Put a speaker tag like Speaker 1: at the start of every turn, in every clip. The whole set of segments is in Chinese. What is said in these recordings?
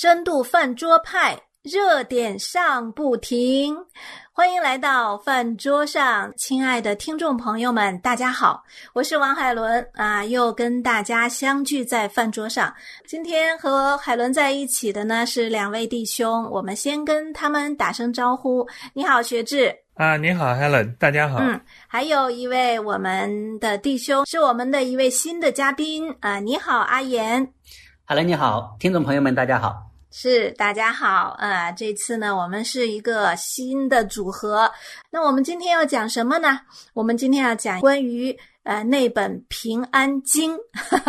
Speaker 1: 深度饭桌派，热点上不停。欢迎来到饭桌上，亲爱的听众朋友们，大家好，我是王海伦啊，又跟大家相聚在饭桌上。今天和海伦在一起的呢是两位弟兄，我们先跟他们打声招呼。你好，学志
Speaker 2: 啊，你好，Helen，大家好。
Speaker 1: 嗯，还有一位我们的弟兄，是我们的一位新的嘉宾啊，你好，阿言。
Speaker 3: Hello，你好，听众朋友们，大家好。
Speaker 1: 是，大家好啊！这次呢，我们是一个新的组合。那我们今天要讲什么呢？我们今天要讲关于呃那本《平安经》，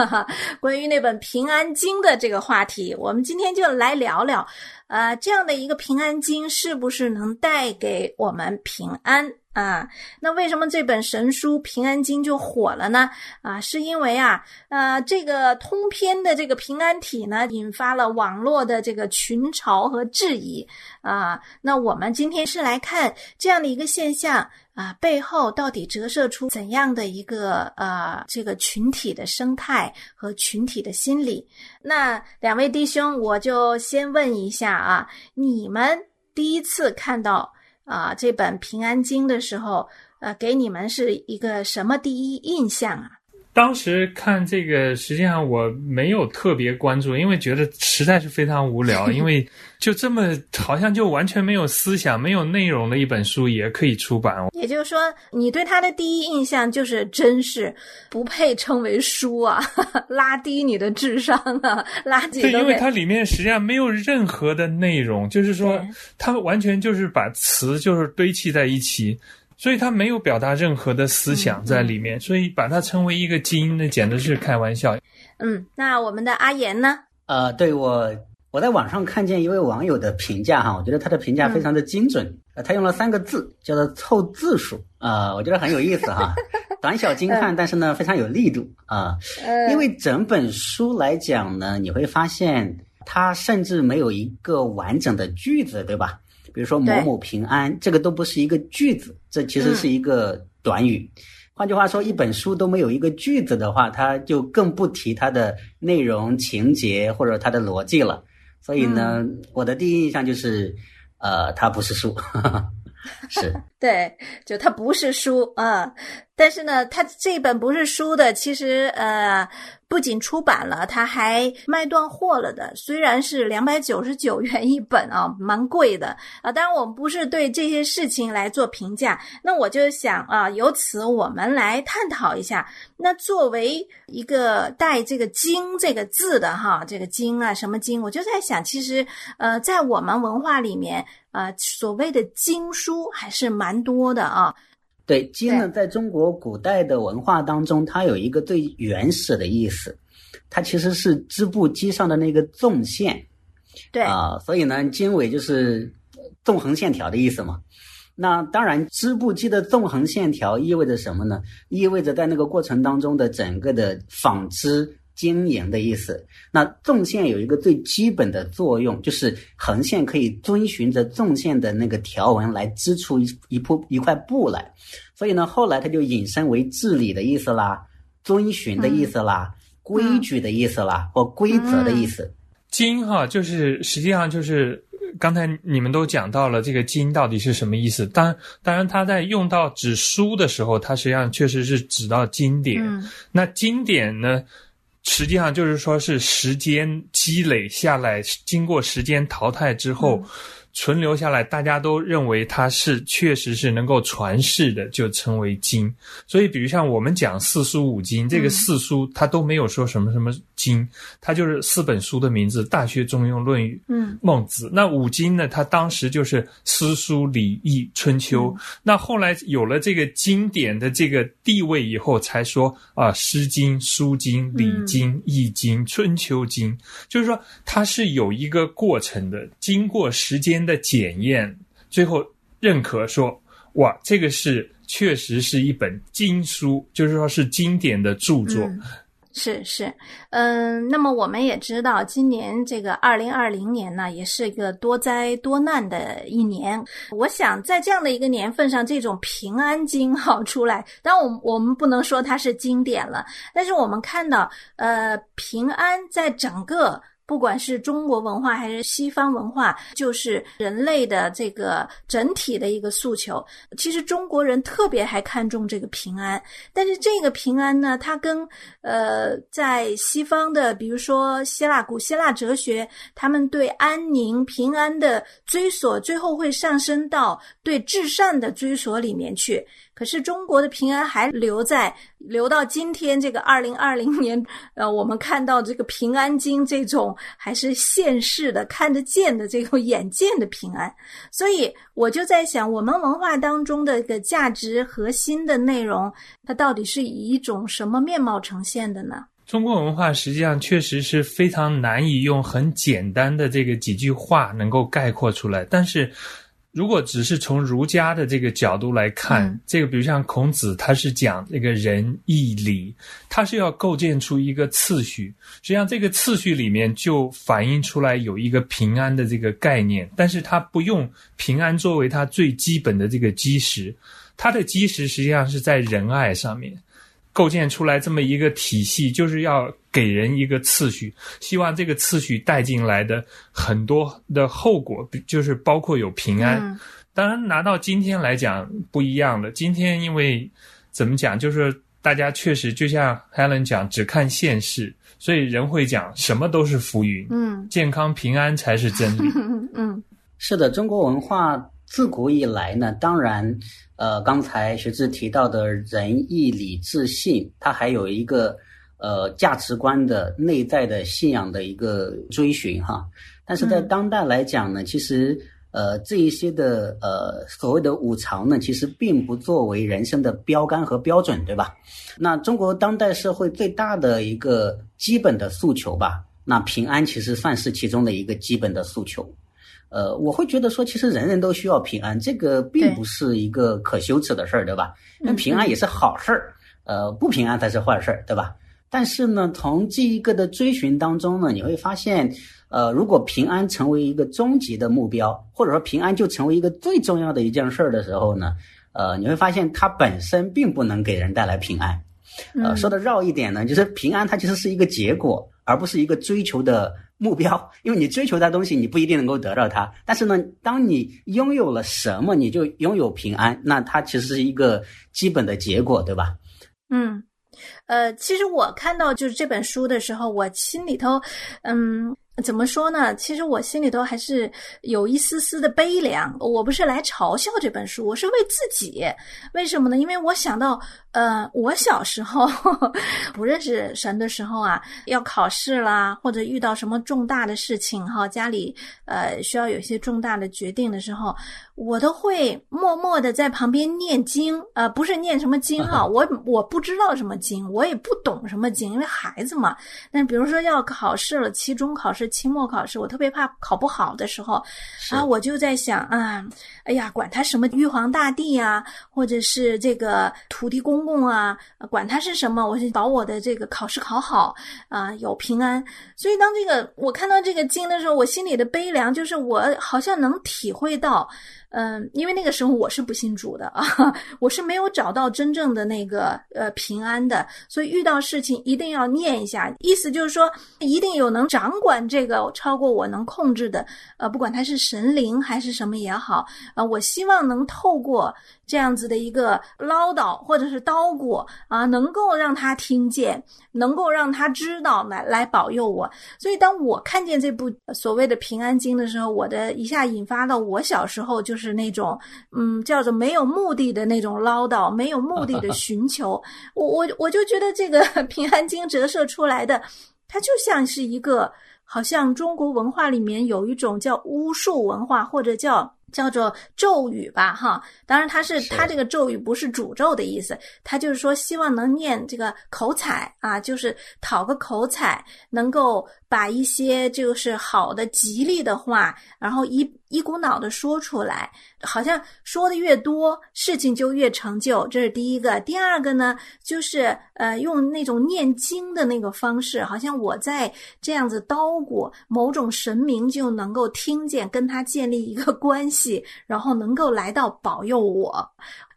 Speaker 1: 关于那本《平安经》的这个话题。我们今天就来聊聊，呃，这样的一个《平安经》是不是能带给我们平安？啊，那为什么这本神书《平安经》就火了呢？啊，是因为啊，呃，这个通篇的这个平安体呢，引发了网络的这个群嘲和质疑啊。那我们今天是来看这样的一个现象啊，背后到底折射出怎样的一个呃这个群体的生态和群体的心理？那两位弟兄，我就先问一下啊，你们第一次看到？啊，这本《平安经》的时候，呃，给你们是一个什么第一印象啊？
Speaker 2: 当时看这个，实际上我没有特别关注，因为觉得实在是非常无聊。因为就这么好像就完全没有思想、没有内容的一本书也可以出版。
Speaker 1: 也就是说，你对他的第一印象就是真是不配称为书啊，拉低你的智商啊，拉低。
Speaker 2: 对，因为它里面实际上没有任何的内容，就是说它完全就是把词就是堆砌在一起。所以他没有表达任何的思想在里面，所以把它称为一个经，那简直是开玩笑。
Speaker 1: 嗯，那我们的阿言呢？
Speaker 3: 呃，对我，我在网上看见一位网友的评价哈，我觉得他的评价非常的精准。呃，他用了三个字，叫做凑字数啊，我觉得很有意思哈。短小精悍，但是呢非常有力度啊。因为整本书来讲呢，你会发现它甚至没有一个完整的句子，对吧？比如说某某平安，这个都不是一个句子，这其实是一个短语。换句话说，一本书都没有一个句子的话，它就更不提它的内容、情节或者它的逻辑了。所以呢，我的第一印象就是，呃，它不是书。是
Speaker 1: 对，就它不是书啊，但是呢，它这本不是书的，其实呃，不仅出版了，它还卖断货了的。虽然是两百九十九元一本啊，蛮贵的啊。当然，我们不是对这些事情来做评价。那我就想啊，由此我们来探讨一下。那作为一个带这个“经”这个字的哈，这个“经”啊，什么“经”？我就在想，其实呃，在我们文化里面。啊，所谓的经书还是蛮多的啊。
Speaker 3: 对，经呢，在中国古代的文化当中，它有一个最原始的意思，它其实是织布机上的那个纵线。
Speaker 1: 对
Speaker 3: 啊，所以呢，经纬就是纵横线条的意思嘛。那当然，织布机的纵横线条意味着什么呢？意味着在那个过程当中的整个的纺织。经营的意思，那纵线有一个最基本的作用，就是横线可以遵循着纵线的那个条纹来织出一一铺一块布来，所以呢，后来它就引申为治理的意思啦，遵循的意思啦，规矩的意思啦，或规则的意思。
Speaker 2: 经哈，就是实际上就是刚才你们都讲到了这个经到底是什么意思。当当然，它在用到指书的时候，它实际上确实是指到经典。那经典呢？实际上就是说，是时间积累下来，经过时间淘汰之后。存留下来，大家都认为它是确实是能够传世的，就称为经。所以，比如像我们讲四书五经，这个四书它都没有说什么什么经，它就是四本书的名字：《大学》《中庸》《论语》嗯，《孟子》。那五经呢？它当时就是诗书礼易春秋。那后来有了这个经典的这个地位以后，才说啊，《诗经》《书经》《礼经》《易经》《春秋经》，就是说它是有一个过程的，经过时间。的检验，最后认可说，哇，这个是确实是一本经书，就是说是经典的著作。
Speaker 1: 是是，嗯，那么我们也知道，今年这个二零二零年呢，也是一个多灾多难的一年。我想在这样的一个年份上，这种平安经好出来，当然我我们不能说它是经典了，但是我们看到，呃，平安在整个。不管是中国文化还是西方文化，就是人类的这个整体的一个诉求。其实中国人特别还看重这个平安，但是这个平安呢，它跟呃在西方的，比如说希腊古希腊哲学，他们对安宁平安的追索，最后会上升到对至善的追索里面去。可是中国的平安还留在留到今天这个二零二零年，呃，我们看到这个平安经这种还是现世的、看得见的这种眼见的平安。所以我就在想，我们文化当中的一个价值核心的内容，它到底是以一种什么面貌呈现的呢？
Speaker 2: 中国文化实际上确实是非常难以用很简单的这个几句话能够概括出来，但是。如果只是从儒家的这个角度来看，这个比如像孔子，他是讲那个仁义礼，他是要构建出一个次序。实际上，这个次序里面就反映出来有一个平安的这个概念，但是他不用平安作为他最基本的这个基石，他的基石实际上是在仁爱上面。构建出来这么一个体系，就是要给人一个次序，希望这个次序带进来的很多的后果，就是包括有平安。当然，拿到今天来讲不一样的。今天因为怎么讲，就是大家确实就像 Helen 讲，只看现实，所以人会讲什么都是浮云。嗯，健康平安才是真理。
Speaker 3: 嗯，是的，中国文化自古以来呢，当然。呃，刚才学志提到的仁义礼智信，它还有一个呃价值观的内在的信仰的一个追寻哈。但是在当代来讲呢，其实呃这一些的呃所谓的五常呢，其实并不作为人生的标杆和标准，对吧？那中国当代社会最大的一个基本的诉求吧，那平安其实算是其中的一个基本的诉求。呃，我会觉得说，其实人人都需要平安，这个并不是一个可羞耻的事儿，对吧？因为平安也是好事儿，呃，不平安才是坏事儿，对吧？但是呢，从这一个的追寻当中呢，你会发现，呃，如果平安成为一个终极的目标，或者说平安就成为一个最重要的一件事儿的时候呢，呃，你会发现它本身并不能给人带来平安。呃，说的绕一点呢，就是平安它其实是一个结果，而不是一个追求的。目标，因为你追求的东西，你不一定能够得到它。但是呢，当你拥有了什么，你就拥有平安。那它其实是一个基本的结果，对吧？
Speaker 1: 嗯，呃，其实我看到就是这本书的时候，我心里头，嗯。怎么说呢？其实我心里头还是有一丝丝的悲凉。我不是来嘲笑这本书，我是为自己。为什么呢？因为我想到，呃，我小时候 不认识神的时候啊，要考试啦，或者遇到什么重大的事情哈，家里呃需要有一些重大的决定的时候，我都会默默的在旁边念经。呃，不是念什么经哈，我我不知道什么经，我也不懂什么经，因为孩子嘛。但比如说要考试了，期中考试。期末考试，我特别怕考不好的时候，啊，我就在想啊，哎呀，管他什么玉皇大帝啊，或者是这个土地公公啊，管他是什么，我是保我的这个考试考好啊，有平安。所以当这个我看到这个经的时候，我心里的悲凉就是我好像能体会到。嗯，因为那个时候我是不信主的啊，我是没有找到真正的那个呃平安的，所以遇到事情一定要念一下，意思就是说一定有能掌管这个超过我能控制的，呃，不管他是神灵还是什么也好，啊，我希望能透过。这样子的一个唠叨或者是叨咕啊，能够让他听见，能够让他知道来来保佑我。所以当我看见这部所谓的《平安经》的时候，我的一下引发到我小时候就是那种嗯，叫做没有目的的那种唠叨，没有目的的 寻求。我我我就觉得这个 《平安经》折射出来的，它就像是一个，好像中国文化里面有一种叫巫术文化，或者叫。叫做咒语吧，哈，当然它是它这个咒语不是诅咒的意思，它就是说希望能念这个口彩啊，就是讨个口彩，能够把一些就是好的吉利的话，然后一一股脑的说出来，好像说的越多，事情就越成就，这是第一个。第二个呢，就是呃用那种念经的那个方式，好像我在这样子叨咕，某种神明就能够听见，跟他建立一个 关系。然后能够来到保佑我，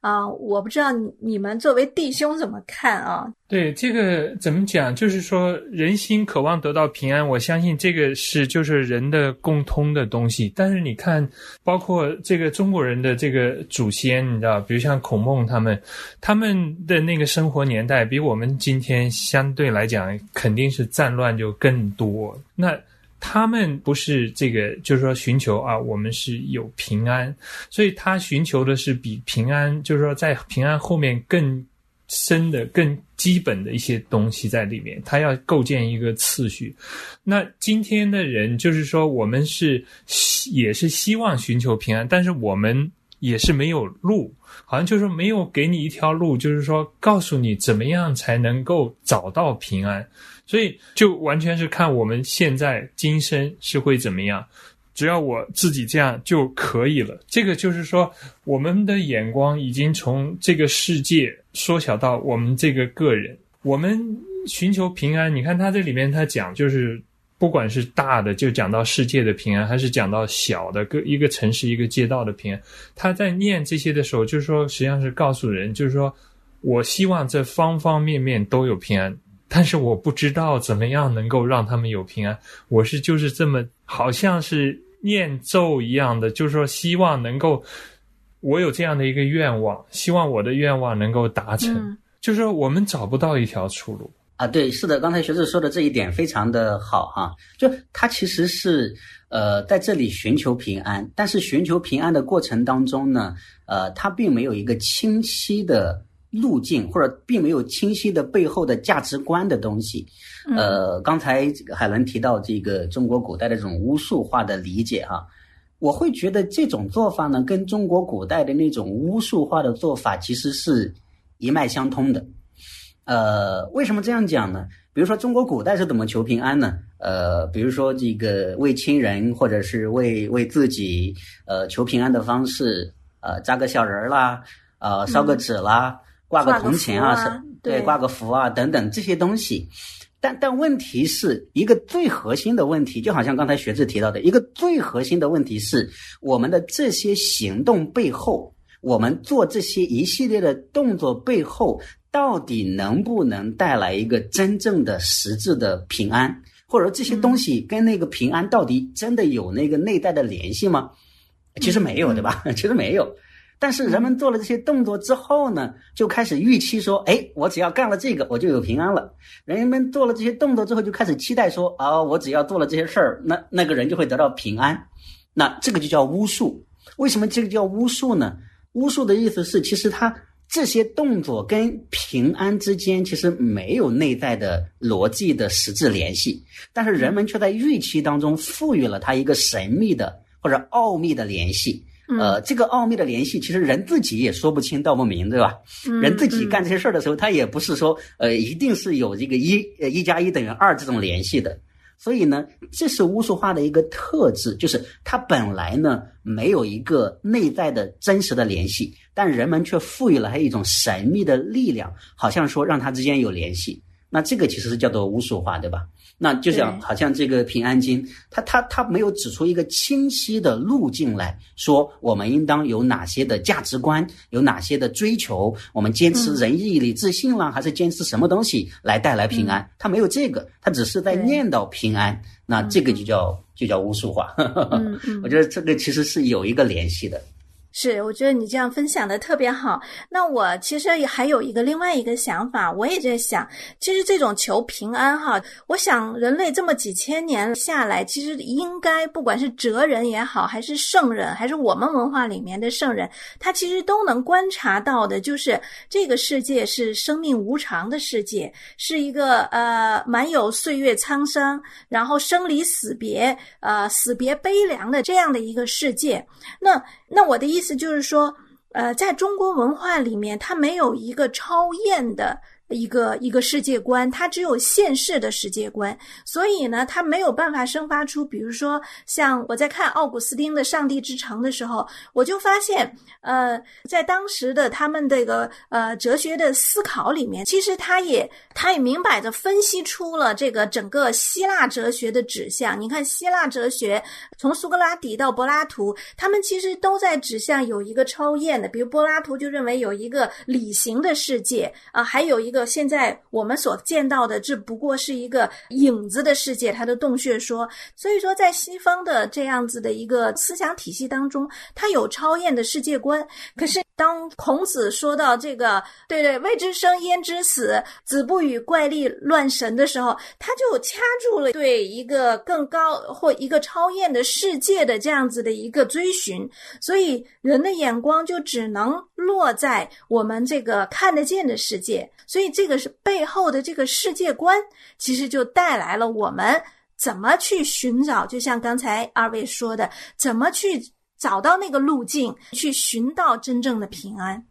Speaker 1: 啊，我不知道你们作为弟兄怎么看啊？
Speaker 2: 对这个怎么讲？就是说，人心渴望得到平安，我相信这个是就是人的共通的东西。但是你看，包括这个中国人的这个祖先，你知道，比如像孔孟他们，他们的那个生活年代比我们今天相对来讲，肯定是战乱就更多。那。他们不是这个，就是说寻求啊，我们是有平安，所以他寻求的是比平安，就是说在平安后面更深的、更基本的一些东西在里面，他要构建一个次序。那今天的人，就是说我们是也是希望寻求平安，但是我们也是没有路，好像就是说没有给你一条路，就是说告诉你怎么样才能够找到平安。所以就完全是看我们现在今生是会怎么样，只要我自己这样就可以了。这个就是说，我们的眼光已经从这个世界缩小到我们这个个人。我们寻求平安，你看他这里面他讲，就是不管是大的，就讲到世界的平安，还是讲到小的个一个城市一个街道的平安，他在念这些的时候，就是说实际上是告诉人，就是说我希望这方方面面都有平安。但是我不知道怎么样能够让他们有平安。我是就是这么好像是念咒一样的，就是说希望能够我有这样的一个愿望，希望我的愿望能够达成。就是说我们找不到一条出路
Speaker 3: 啊。对，是的，刚才学子说的这一点非常的好哈。就他其实是呃在这里寻求平安，但是寻求平安的过程当中呢，呃，他并没有一个清晰的。路径或者并没有清晰的背后的价值观的东西，呃，刚才海伦提到这个中国古代的这种巫术化的理解哈，我会觉得这种做法呢，跟中国古代的那种巫术化的做法其实是一脉相通的。呃，为什么这样讲呢？比如说中国古代是怎么求平安呢？呃，比如说这个为亲人或者是为为自己呃求平安的方式，呃，扎个小人儿啦，呃，烧个纸啦。挂个铜钱啊，是对，挂个符啊，等等这些东西，但但问题是一个最核心的问题，就好像刚才学志提到的一个最核心的问题是，我们的这些行动背后，我们做这些一系列的动作背后，到底能不能带来一个真正的实质的平安，或者说这些东西跟那个平安到底真的有那个内在的联系吗？其实没有，对吧？其实没有。但是人们做了这些动作之后呢，就开始预期说：“哎，我只要干了这个，我就有平安了。”人们做了这些动作之后，就开始期待说：“啊，我只要做了这些事儿，那那个人就会得到平安。”那这个就叫巫术。为什么这个叫巫术呢？巫术的意思是，其实它这些动作跟平安之间其实没有内在的逻辑的实质联系，但是人们却在预期当中赋予了它一个神秘的或者奥秘的联系。呃，这个奥秘的联系，其实人自己也说不清道不明，对吧？人自己干这些事儿的时候，他也不是说，呃，一定是有这个一呃一加一等于二这种联系的。所以呢，这是巫术化的一个特质，就是它本来呢没有一个内在的真实的联系，但人们却赋予了它一种神秘的力量，好像说让它之间有联系。那这个其实是叫做巫术化，对吧？那就像好像这个平安经，他他他没有指出一个清晰的路径来说，我们应当有哪些的价值观，有哪些的追求，我们坚持仁义礼智信啦，还是坚持什么东西来带来平安？他没有这个，他只是在念叨平安，那这个就叫就叫巫术化。我觉得这个其实是有一个联系的。
Speaker 1: 是，我觉得你这样分享的特别好。那我其实也还有一个另外一个想法，我也在想，其实这种求平安哈，我想人类这么几千年下来，其实应该不管是哲人也好，还是圣人，还是我们文化里面的圣人，他其实都能观察到的，就是这个世界是生命无常的世界，是一个呃满有岁月沧桑，然后生离死别，呃死别悲凉的这样的一个世界。那那我的意思就是说，呃，在中国文化里面，它没有一个超验的一个一个世界观，它只有现世的世界观，所以呢，它没有办法生发出，比如说像我在看奥古斯丁的《上帝之城》的时候，我就发现，呃，在当时的他们这个呃哲学的思考里面，其实他也他也明摆着分析出了这个整个希腊哲学的指向。你看，希腊哲学从苏格拉底到柏拉图，他们其实都在指向有一个超验的，比如柏拉图就认为有一个理型的世界啊，还有一个现在我们所见到的，只不过是一个影子的世界，它的洞穴说。所以说，在西方的这样子的一个思想体系当中，它有超验的世界观。可是当孔子说到这个“对对，未知生焉知死，子不语怪力乱神”的时候，他就掐住了对一个更高或一个超验的世界的这样子的一个追寻。所以人的眼光就只能落在我们这个看得见的世界。所以这个是背后的这个世界观，其实就带来了我们。怎么去寻找？就像刚才二位说的，怎么去找到那个路径，去寻到真正的平安？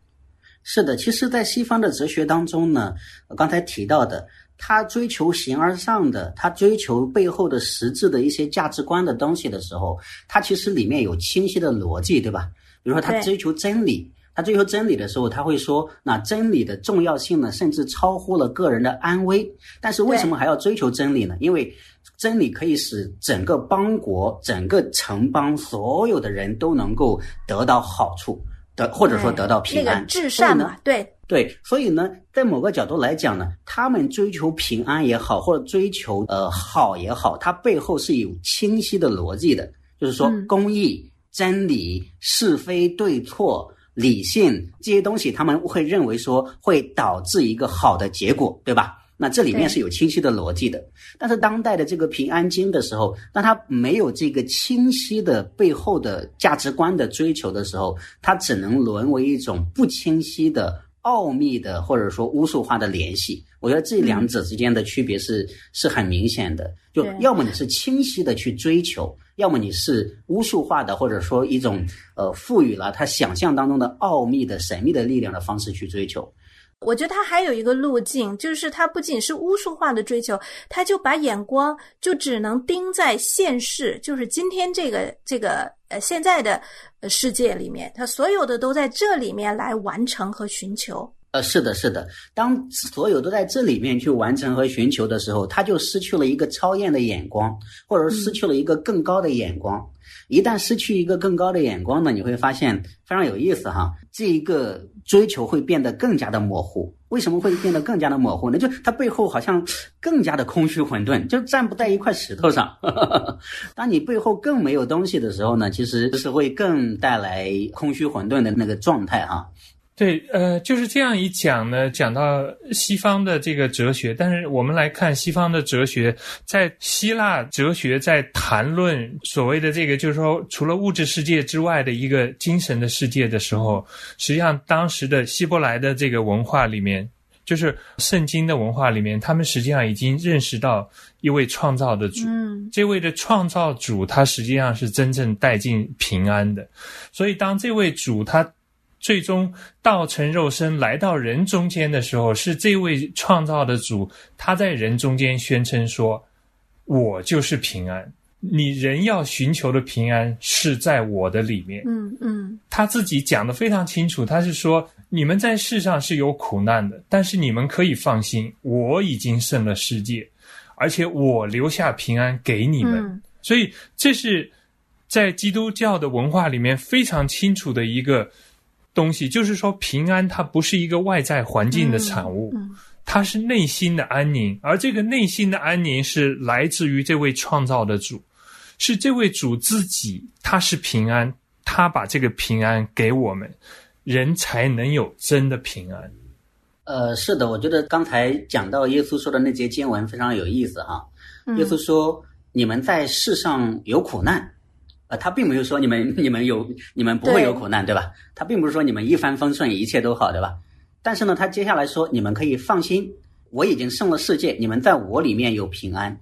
Speaker 3: 是的，其实，在西方的哲学当中呢，刚才提到的，他追求形而上的，他追求背后的实质的一些价值观的东西的时候，他其实里面有清晰的逻辑，对吧？比如说，他追求真理，他追求真理的时候，他会说，那真理的重要性呢，甚至超乎了个人的安危。但是，为什么还要追求真理呢？因为真理可以使整个邦国、整个城邦所有的人都能够得到好处，得或者说得到平安。
Speaker 1: 至善嘛，对
Speaker 3: 对。所以呢，在某个角度来讲呢，他们追求平安也好，或者追求呃好也好，它背后是有清晰的逻辑的，就是说公义、真理、是非对错、理性这些东西，他们会认为说会导致一个好的结果，对吧？那这里面是有清晰的逻辑的，但是当代的这个平安经的时候，当他没有这个清晰的背后的价值观的追求的时候，他只能沦为一种不清晰的奥秘的或者说巫术化的联系。我觉得这两者之间的区别是是很明显的，就要么你是清晰的去追求，要么你是巫术化的或者说一种呃赋予了他想象当中的奥秘的神秘的力量的方式去追求。
Speaker 1: 我觉得他还有一个路径，就是他不仅是巫术化的追求，他就把眼光就只能盯在现世，就是今天这个这个呃现在的世界里面，他所有的都在这里面来完成和寻求。
Speaker 3: 呃，是的，是的。当所有都在这里面去完成和寻求的时候，他就失去了一个超验的眼光，或者说失去了一个更高的眼光。一旦失去一个更高的眼光呢，你会发现非常有意思哈。这一个追求会变得更加的模糊。为什么会变得更加的模糊呢？就它背后好像更加的空虚混沌，就站不在一块石头上。当你背后更没有东西的时候呢，其实是会更带来空虚混沌的那个状态哈。
Speaker 2: 对，呃，就是这样一讲呢，讲到西方的这个哲学，但是我们来看西方的哲学，在希腊哲学在谈论所谓的这个，就是说除了物质世界之外的一个精神的世界的时候，实际上当时的希伯来的这个文化里面，就是圣经的文化里面，他们实际上已经认识到一位创造的主，
Speaker 1: 嗯，
Speaker 2: 这位的创造主他实际上是真正带进平安的，所以当这位主他。最终道成肉身来到人中间的时候，是这位创造的主，他在人中间宣称说：“我就是平安，你人要寻求的平安是在我的里面。”
Speaker 1: 嗯嗯，
Speaker 2: 他自己讲的非常清楚，他是说：“你们在世上是有苦难的，但是你们可以放心，我已经胜了世界，而且我留下平安给你们。”所以这是在基督教的文化里面非常清楚的一个。东西就是说，平安它不是一个外在环境的产物，它是内心的安宁，而这个内心的安宁是来自于这位创造的主，是这位主自己，他是平安，他把这个平安给我们，人才能有真的平安。
Speaker 3: 呃，是的，我觉得刚才讲到耶稣说的那节经文非常有意思哈。耶稣说：“你们在世上有苦难。”呃，他并没有说你们 你们有你们不会有苦难，对吧？他并不是说你们一帆风顺，一切都好，对吧？但是呢，他接下来说你们可以放心，我已经胜了世界，你们在我里面有平安。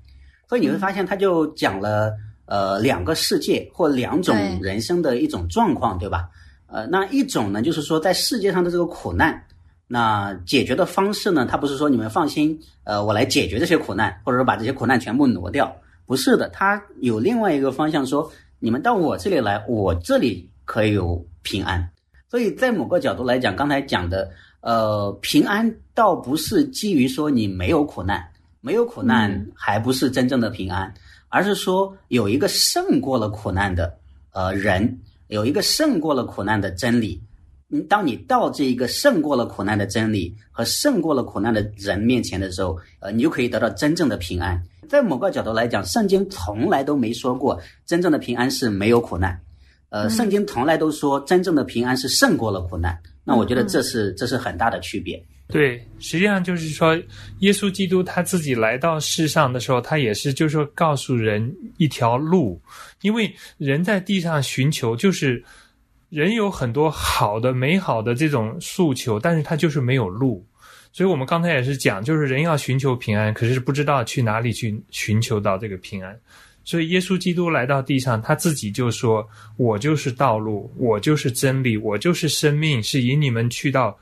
Speaker 3: 所以你会发现，他就讲了呃两个世界或两种人生的一种状况，对吧？呃，那一种呢，就是说在世界上的这个苦难，那解决的方式呢？他不是说你们放心，呃，我来解决这些苦难，或者说把这些苦难全部挪掉，不是的。他有另外一个方向，说你们到我这里来，我这里可以有平安。所以在某个角度来讲，刚才讲的，呃，平安倒不是基于说你没有苦难，没有苦难还不是真正的平安，而是说有一个胜过了苦难的呃人，有一个胜过了苦难的真理。嗯，当你到这一个胜过了苦难的真理和胜过了苦难的人面前的时候，呃，你就可以得到真正的平安。在某个角度来讲，圣经从来都没说过真正的平安是没有苦难，呃，圣经从来都说真正的平安是胜过了苦难。那我觉得这是这是很大的区别。
Speaker 2: 对，实际上就是说，耶稣基督他自己来到世上的时候，他也是就是说告诉人一条路，因为人在地上寻求就是。人有很多好的、美好的这种诉求，但是他就是没有路。所以我们刚才也是讲，就是人要寻求平安，可是不知道去哪里去寻求到这个平安。所以耶稣基督来到地上，他自己就说：“我就是道路，我就是真理，我就是生命，是引你们去到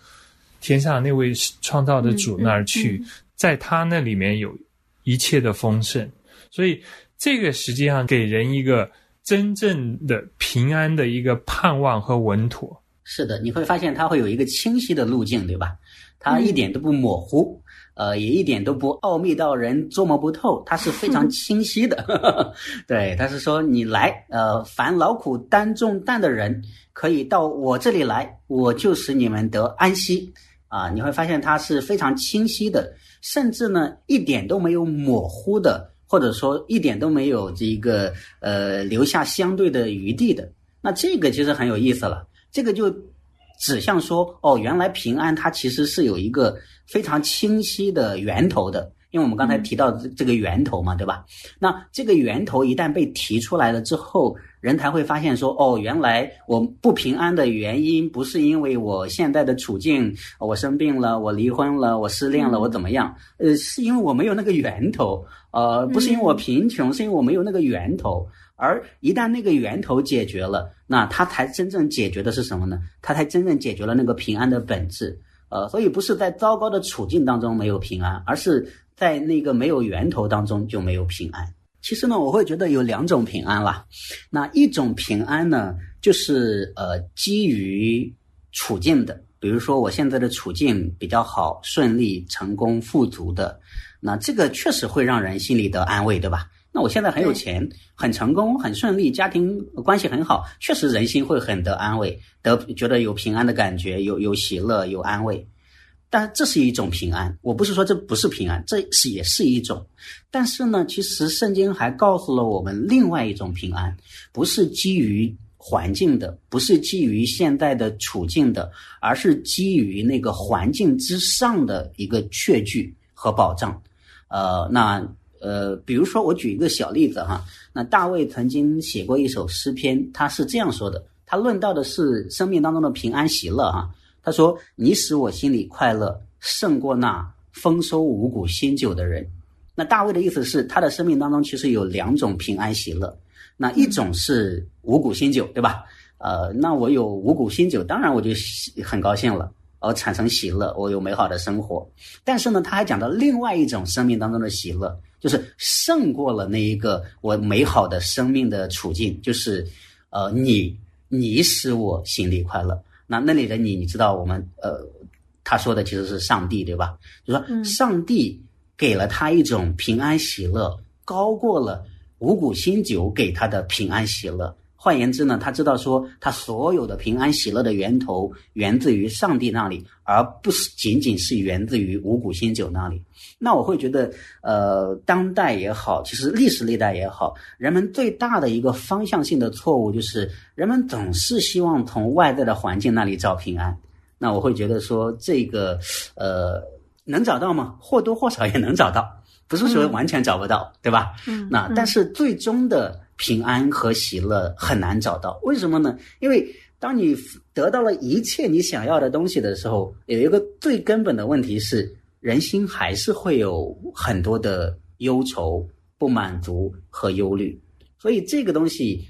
Speaker 2: 天上那位创造的主那儿去，在他那里面有一切的丰盛。”所以这个实际上给人一个。真正的平安的一个盼望和稳妥，
Speaker 3: 是的，你会发现它会有一个清晰的路径，对吧？它一点都不模糊，呃，也一点都不奥秘到人捉摸不透，它是非常清晰的。对，他是说你来，呃，凡劳苦担重担的人，可以到我这里来，我就使你们得安息。啊，你会发现它是非常清晰的，甚至呢，一点都没有模糊的。或者说一点都没有这个呃留下相对的余地的，那这个其实很有意思了。这个就指向说，哦，原来平安它其实是有一个非常清晰的源头的。因为我们刚才提到这个源头嘛，对吧？那这个源头一旦被提出来了之后，人才会发现说，哦，原来我不平安的原因不是因为我现在的处境，我生病了，我离婚了，我失恋了，我怎么样？呃，是因为我没有那个源头，呃，不是因为我贫穷，是因为我没有那个源头。而一旦那个源头解决了，那它才真正解决的是什么呢？它才真正解决了那个平安的本质。呃，所以不是在糟糕的处境当中没有平安，而是。在那个没有源头当中就没有平安。其实呢，我会觉得有两种平安啦。那一种平安呢，就是呃基于处境的，比如说我现在的处境比较好、顺利、成功、富足的，那这个确实会让人心里得安慰，对吧？那我现在很有钱、很成功、很顺利，家庭关系很好，确实人心会很得安慰，得觉得有平安的感觉，有有喜乐，有安慰。但这是一种平安，我不是说这不是平安，这是也是一种。但是呢，其实圣经还告诉了我们另外一种平安，不是基于环境的，不是基于现在的处境的，而是基于那个环境之上的一个确据和保障。呃，那呃，比如说我举一个小例子哈，那大卫曾经写过一首诗篇，他是这样说的，他论到的是生命当中的平安喜乐哈。他说：“你使我心里快乐，胜过那丰收五谷新酒的人。”那大卫的意思是，他的生命当中其实有两种平安喜乐。那一种是五谷新酒，对吧？呃，那我有五谷新酒，当然我就很高兴了，而产生喜乐，我有美好的生活。但是呢，他还讲到另外一种生命当中的喜乐，就是胜过了那一个我美好的生命的处境，就是呃，你你使我心里快乐。那那里的你，你知道我们呃，他说的其实是上帝，对吧？就说上帝给了他一种平安喜乐，高过了五谷新酒给他的平安喜乐。换言之呢，他知道说他所有的平安喜乐的源头源自于上帝那里，而不是仅仅是源自于五谷新酒那里。那我会觉得，呃，当代也好，其实历史历代也好，人们最大的一个方向性的错误就是，人们总是希望从外在的环境那里找平安。那我会觉得说，这个，呃，能找到吗？或多或少也能找到，不是说完全找不到，对吧？嗯。那但是最终的平安和喜乐很难找到，为什么呢？因为当你得到了一切你想要的东西的时候，有一个最根本的问题是。人心还是会有很多的忧愁、不满足和忧虑，所以这个东西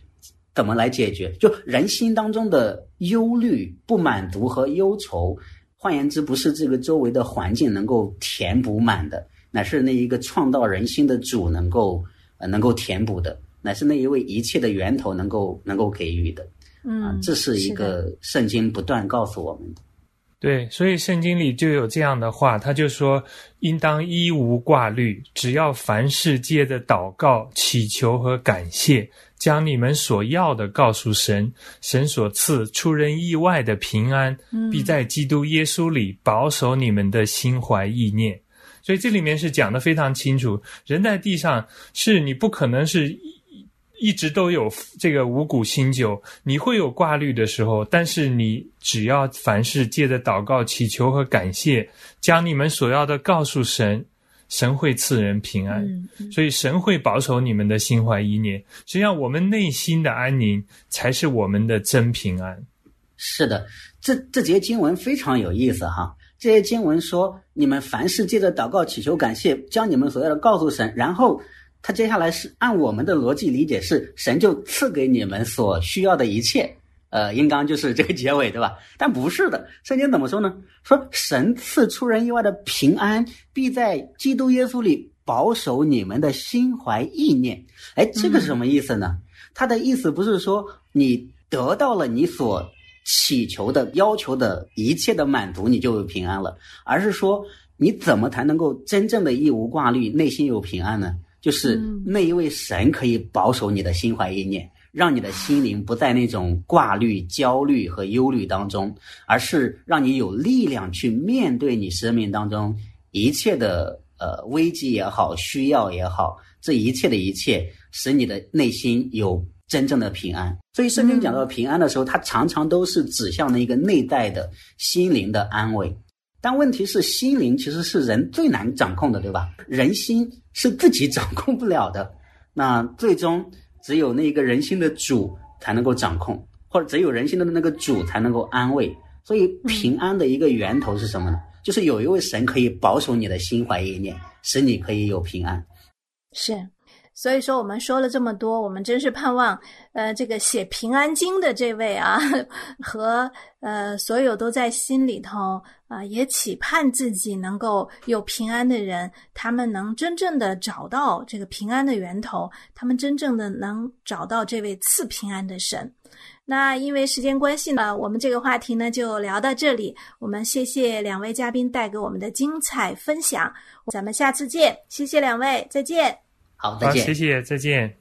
Speaker 3: 怎么来解决？就人心当中的忧虑、不满足和忧愁，换言之，不是这个周围的环境能够填补满的，乃是那一个创造人心的主能够呃能够填补的，乃是那一位一切的源头能够能够给予的。
Speaker 1: 嗯，
Speaker 3: 这是一个圣经不断告诉我们的。
Speaker 2: 对，所以圣经里就有这样的话，他就说：“应当一无挂虑，只要凡事借着祷告、祈求和感谢，将你们所要的告诉神，神所赐出人意外的平安，必在基督耶稣里保守你们的心怀意念。”所以这里面是讲的非常清楚，人在地上是你不可能是。一直都有这个五谷新酒，你会有挂虑的时候，但是你只要凡事借着祷告、祈求和感谢，将你们所要的告诉神，神会赐人平安。所以神会保守你们的心怀意念。实际上，我们内心的安宁才是我们的真平安。
Speaker 3: 是的，这这节经文非常有意思哈。这些经文说，你们凡事借着祷告、祈求、感谢，将你们所要的告诉神，然后。他接下来是按我们的逻辑理解，是神就赐给你们所需要的一切，呃，应当就是这个结尾，对吧？但不是的，圣经怎么说呢？说神赐出人意外的平安，必在基督耶稣里保守你们的心怀意念。哎，这个是什么意思呢？他的意思不是说你得到了你所祈求的、要求的一切的满足，你就有平安了，而是说你怎么才能够真正的义无挂虑，内心有平安呢？就是那一位神可以保守你的心怀意念，让你的心灵不在那种挂虑、焦虑和忧虑当中，而是让你有力量去面对你生命当中一切的呃危机也好、需要也好，这一切的一切，使你的内心有真正的平安。所以圣经讲到平安的时候，它常常都是指向了一个内在的心灵的安慰。但问题是，心灵其实是人最难掌控的，对吧？人心是自己掌控不了的，那最终只有那个人心的主才能够掌控，或者只有人心的那个主才能够安慰。所以，平安的一个源头是什么呢？就是有一位神可以保守你的心怀意念，使你可以有平安。
Speaker 1: 是。所以说，我们说了这么多，我们真是盼望，呃，这个写《平安经》的这位啊，和呃所有都在心里头啊，也期盼自己能够有平安的人，他们能真正的找到这个平安的源头，他们真正的能找到这位赐平安的神。那因为时间关系呢，我们这个话题呢就聊到这里。我们谢谢两位嘉宾带给我们的精彩分享，咱们下次见。谢谢两位，再见。
Speaker 3: 好，再见。
Speaker 2: 谢谢，再见。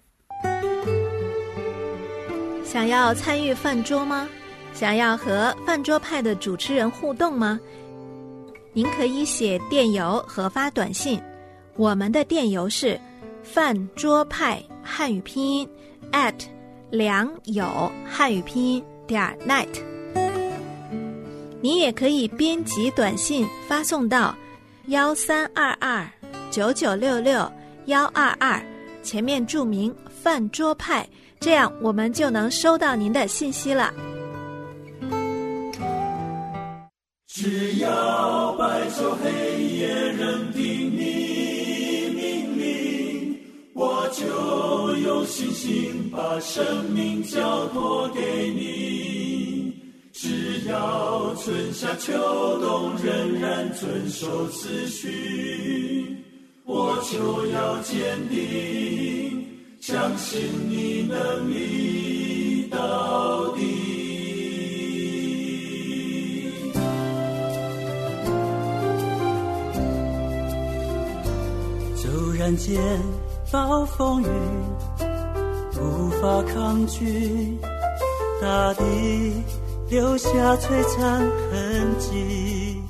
Speaker 1: 想要参与饭桌吗？想要和饭桌派的主持人互动吗？您可以写电邮和发短信。我们的电邮是饭桌派汉语拼音 at 良友汉语拼音点 net。你也可以编辑短信发送到幺三二二九九六六。幺二二，前面注明“饭桌派”，这样我们就能收到您的信息了。
Speaker 4: 只要白昼黑夜任凭你命令，我就有信心把生命交托给你。只要春夏秋冬仍然遵守次序。我就要坚定，相信你能力到底。骤然间暴风雨，无法抗拒，大地留下璀璨痕迹。